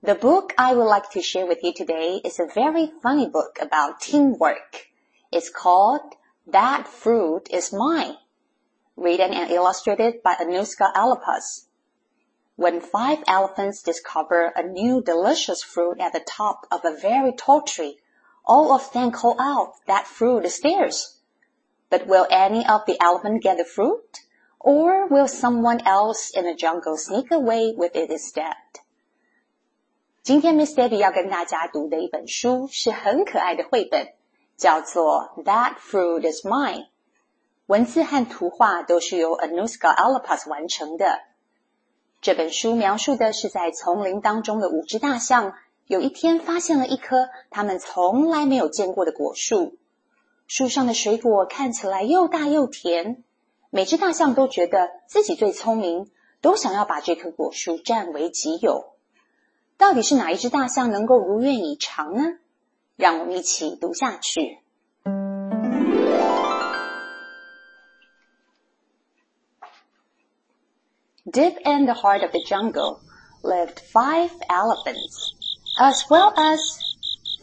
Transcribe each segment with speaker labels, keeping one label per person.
Speaker 1: The book I would like to share with you today is a very funny book about teamwork. It's called That Fruit Is Mine, written and illustrated by Anuska Allepuz. When five elephants discover a new delicious fruit at the top of a very tall tree, all of them call out that fruit is theirs. But will any of the elephants get the fruit? Or will someone else in the jungle sneak away with it instead? 今天 Miss Debbie 要跟大家读的一本书是很可爱的绘本，叫做《That Fruit Is Mine》。文字和图画都是由 Anuska Alapas 完成的。这本书描述的是在丛林当中的五只大象，有一天发现了一棵他们从来没有见过的果树。树上的水果看起来又大又甜，每只大象都觉得自己最聪明，都想要把这棵果树占为己有。到底是哪一只大象能够如愿以偿呢？让我们一起读下去。Deep in the heart of the jungle lived five elephants, as well as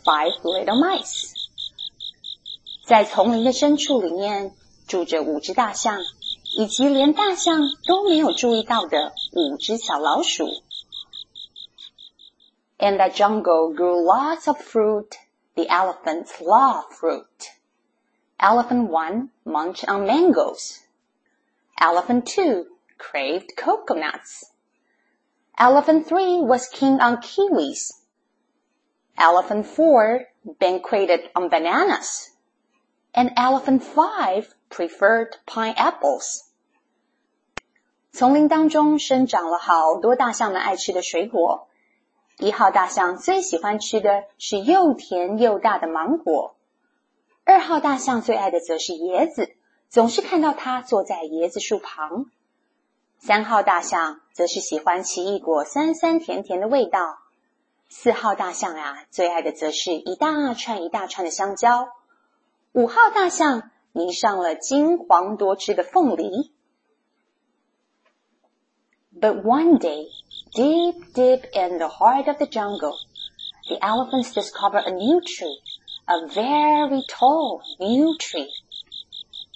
Speaker 1: five little mice. 在丛林的深处里面住着五只大象，以及连大象都没有注意到的五只小老鼠。In the jungle grew lots of fruit. The elephants love fruit. Elephant one munched on mangoes. Elephant two craved coconuts. Elephant three was keen on kiwis. Elephant four banqueted on bananas and elephant five preferred pineapples. 丛林当中生长了好多大象们爱吃的水果。 一号大象最喜欢吃的是又甜又大的芒果，二号大象最爱的则是椰子，总是看到它坐在椰子树旁。三号大象则是喜欢奇异果酸酸甜甜的味道。四号大象呀，最爱的则是一大串一大串的香蕉。五号大象迷上了金黄多汁的凤梨。But one day, deep, deep in the heart of the jungle, the elephants discover a new tree, a very tall new tree.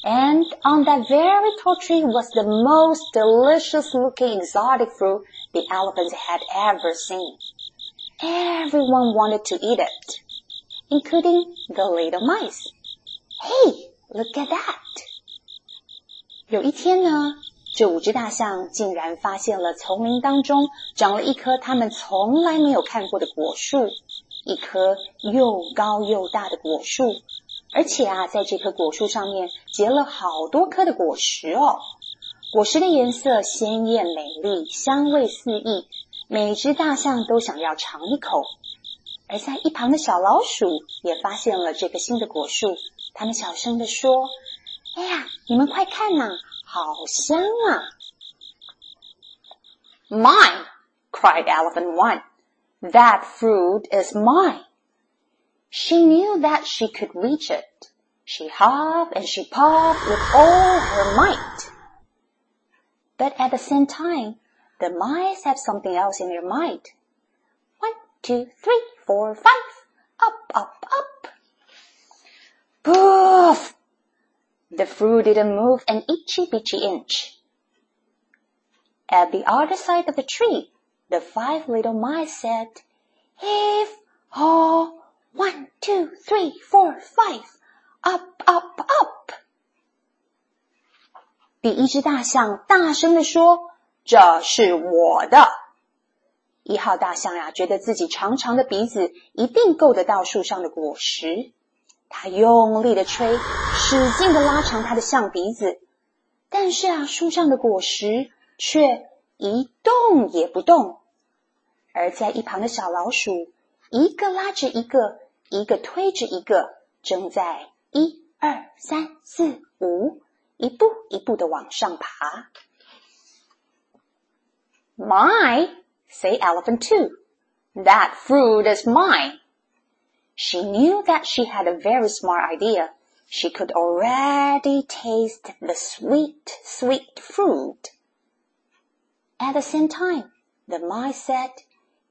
Speaker 1: And on that very tall tree was the most delicious looking exotic fruit the elephants had ever seen. Everyone wanted to eat it, including the little mice. Hey, look at that! 有一天呢， 这五只大象竟然发现了丛林当中长了一棵他们从来没有看过的果树，一棵又高又大的果树，而且啊，在这棵果树上面结了好多颗的果实哦。果实的颜色鲜艳美丽，香味四溢，每只大象都想要尝一口。而在一旁的小老鼠也发现了这个新的果树，它们小声的说：“哎呀，你们快看呐！”好香啊！Mine! cried Elephant One. That fruit is mine. She knew that she could reach it. She hopped and she popped with all her might. But at the same time, the mice have something else in their mind. One, two, three, four, five. Up, up, up. Poof! The fruit didn't move an itchy bitchy inch. At the other side of the tree, the five little mice said, Heave, haw, one, two, three, four, five, up, up, up. 第一只大象大声地说：“这是我的。”一号大象呀，觉得自己长长的鼻子一定够得到树上的果实。他用力的吹， 使劲的拉长它的象鼻子，但是啊，树上的果实却一动也不动。而在一旁的小老鼠，一个拉着一个，一个推着一个，正在一二三四五，一步一步的往上爬。My, say elephant two. That fruit is mine. She knew that she had a very smart idea. She could already taste the sweet, sweet fruit. At the same time, the mice said,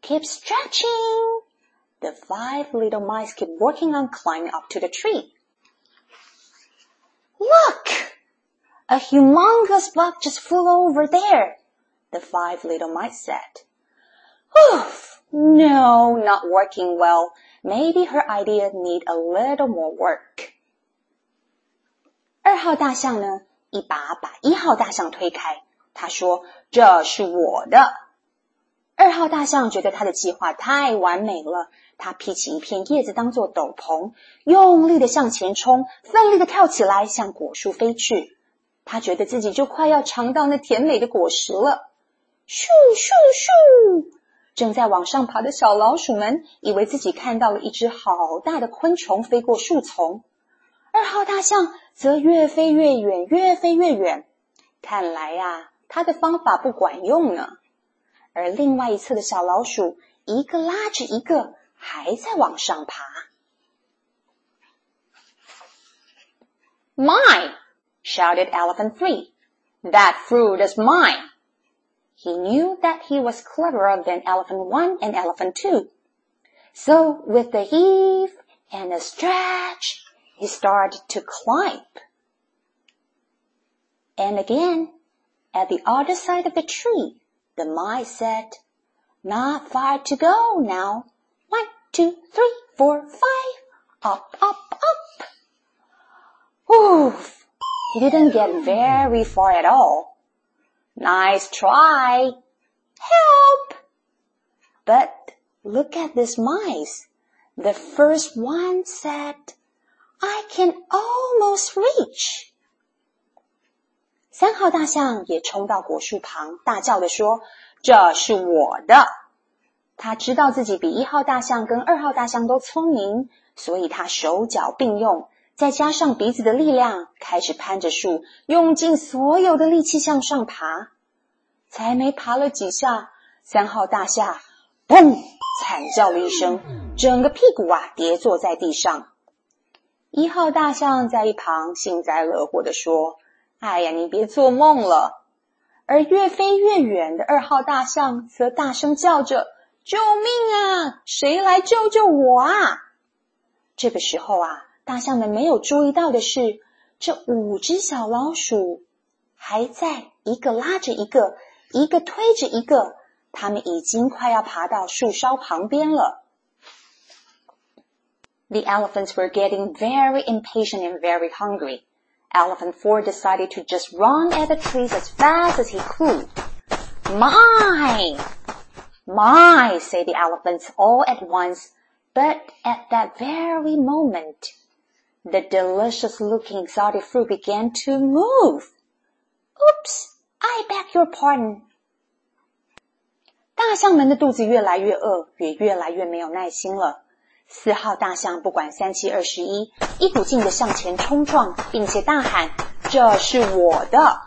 Speaker 1: keep stretching. The five little mice kept working on climbing up to the tree. Look! A humongous bug just flew over there, the five little mice said. Oof! No, not working well. Maybe her idea need a little more work. 二号大象呢，一把把一号大象推开。他说：“这是我的。”二号大象觉得他的计划太完美了，他披起一片叶子当做斗篷，用力的向前冲，奋力的跳起来，向果树飞去。他觉得自己就快要尝到那甜美的果实了。咻咻咻！正在往上爬的小老鼠们以为自己看到了一只好大的昆虫飞过树丛。二号大象则越飞越远，越飞越远。看来呀，他的方法不管用呢。而另外一侧的小老鼠，一个拉着一个，还在往上爬。Mine! shouted Elephant Three. That fruit is mine. He knew that he was cleverer than Elephant One and Elephant Two. So with a heave and a stretch, he started to climb. And again, at the other side of the tree, the mice said, Not far to go now. One, two, three, four, five. Up, up, up. Oof! He didn't get very far at all. Nice try. Help! But look at this mice. The first one said, I can almost reach. 三号大象也冲到果树旁，大叫的说：“这是我的！”他知道自己比一号大象跟二号大象都聪明，所以他手脚并用，再加上鼻子的力量，开始攀着树，用尽所有的力气向上爬。才没爬了几下，三号大象“砰”惨叫了一声，整个屁股啊跌坐在地上。一号大象在一旁幸灾乐祸的说。哎呀，你别做梦了！而越飞越远的二号大象则大声叫着：“救命啊！谁来救救我啊！”这个时候啊，大象们没有注意到的是，这五只小老鼠还在一个拉着一个，一个推着一个，它们已经快要爬到树梢旁边了。The elephants were getting very impatient and very hungry. Elephant Four decided to just run at the trees as fast as he could. My! My, say the elephants all at once, but at that very moment, the delicious looking exotic fruit began to move. Oops! I beg your pardon. 大象们的肚子越来越饿，也越来越没有耐心了。 四号大象不管三七二十一，一股劲的向前冲撞，并且大喊：“这是我的！”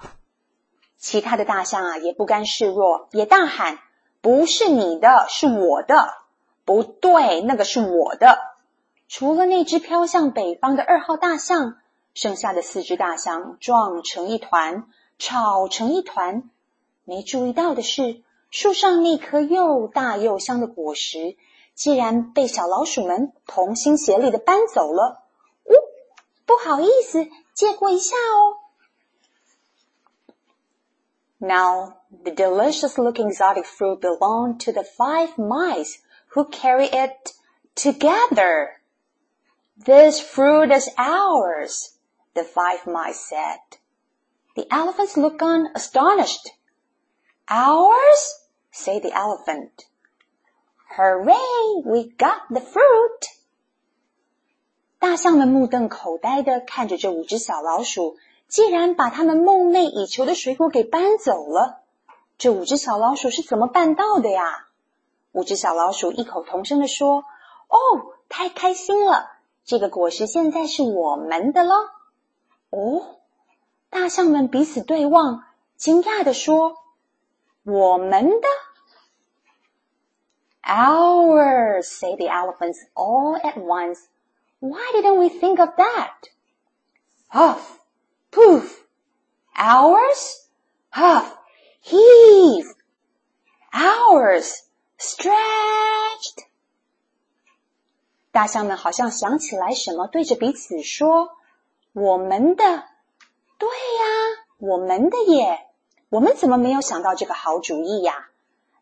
Speaker 1: 其他的大象啊也不甘示弱，也大喊：“不是你的，是我的！”不对，那个是我的。除了那只飘向北方的二号大象，剩下的四只大象撞成一团，吵成一团。没注意到的是，树上那颗又大又香的果实。既然被小老鼠们同心协力的搬走了，呜，不好意思，借过一下哦。Now the delicious-looking exotic fruit belonged to the five mice who carry it together. This fruit is ours, the five mice said. The elephants looked on astonished. Ours? said the elephant. Hooray! We got the fruit! 大象们目瞪口呆的看着这五只小老鼠，竟然把他们梦寐以求的水果给搬走了。这五只小老鼠是怎么办到的呀？五只小老鼠异口同声的说：“哦，太开心了！这个果实现在是我们的了。哦，大象们彼此对望，惊讶的说：“我们的。” Ours, say the elephants all at once. Why didn't we think of that? Huff, poof. ours. huff, heave. ours. stretched. 大象们好像想起来什么，对着彼此说：“我们的，对呀，我们的耶！我们怎么没有想到这个好主意呀？”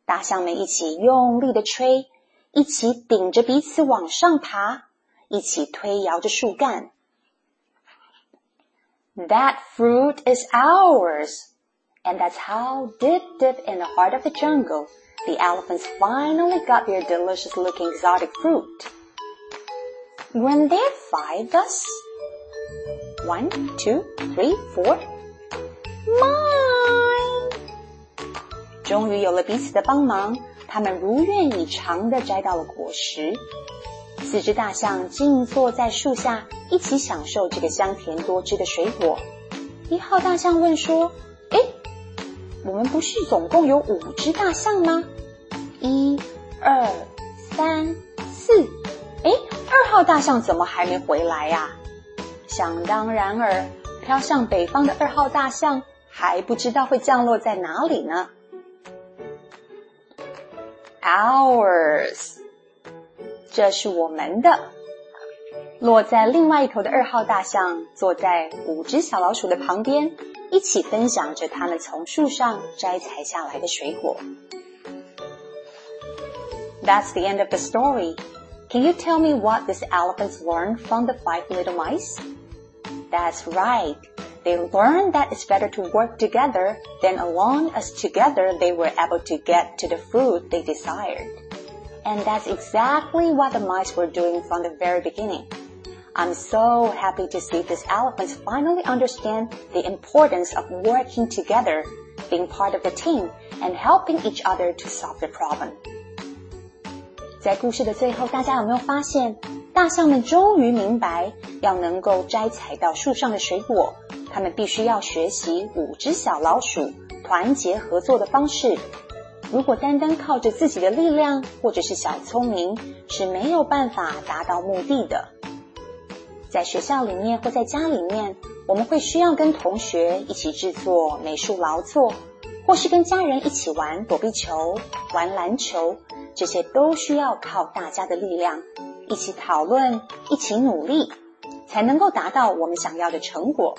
Speaker 1: 大象们一起用力的吹，一起顶着彼此往上爬，一起推摇着树干。That fruit is ours, and that's how, deep, deep in the heart of the jungle, the elephants finally got their delicious-looking exotic fruit. Weren't there five thus? One, two, three, four. Mine! 终于有了彼此的帮忙，他们如愿以偿的摘到了果实。四只大象静坐在树下，一起享受这个香甜多汁的水果。一号大象问说：“哎，我们不是总共有五只大象吗？一、二、三、四，哎，二号大象怎么还没回来呀？”想当然尔，飘向北方的二号大象还不知道会降落在哪里呢。Ours，这是我们的。落在另外一头的二号大象坐在五只小老鼠的旁边，一起分享着他们从树上摘采下来的水果。That's the end of the story. Can you tell me what these elephants learned from the five little mice? That's right. They learned that it's better to work together than alone as together they were able to get to the fruit they desired. And that's exactly what the mice were doing from the very beginning. I'm so happy to see these elephants finally understand the importance of working together, being part of the team, and helping each other to solve the problem. 在故事的最后，大家有没有发现， 大象们终于明白，要能够摘采到树上的水果，他们必须要学习五只小老鼠团结合作的方式。如果单单靠着自己的力量或者是小聪明，是没有办法达到目的的。在学校里面或在家里面，我们会需要跟同学一起制作美术劳作，或是跟家人一起玩躲避球、玩篮球。这些都需要靠大家的力量，一起讨论，一起努力，才能够达到我们想要的成果。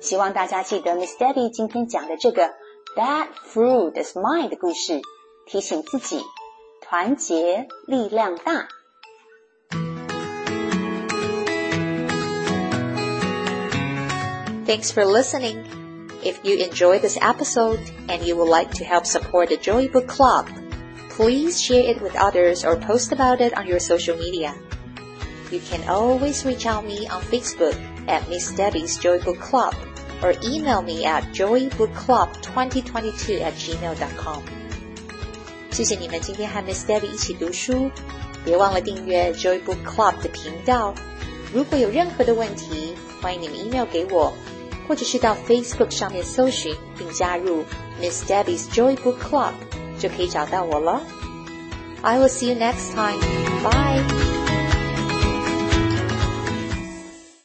Speaker 1: 希望大家记得 Miss Debbie 今天讲的这个 That Fruit Is Mine 的故事，提醒自己团结力量大。
Speaker 2: Thanks for listening. If you enjoy this episode and you would like to help support the Joy Book Club. Please share it with others or post about it on your social media. You can always reach out me on Facebook at Miss Debbie's Joy Book Club or email me at joybookclub2022 at gmail.com. 谢谢你们今天和 Miss Debbie 一起读书，别忘了订阅 Joy Book Club 的频道。如果有任何的问题，欢迎你们 email 给我，或者是到 Facebook 上面搜寻并加入 Miss Debbie's Joy Book Club。 就可以找到我了。I will see you next time. Bye.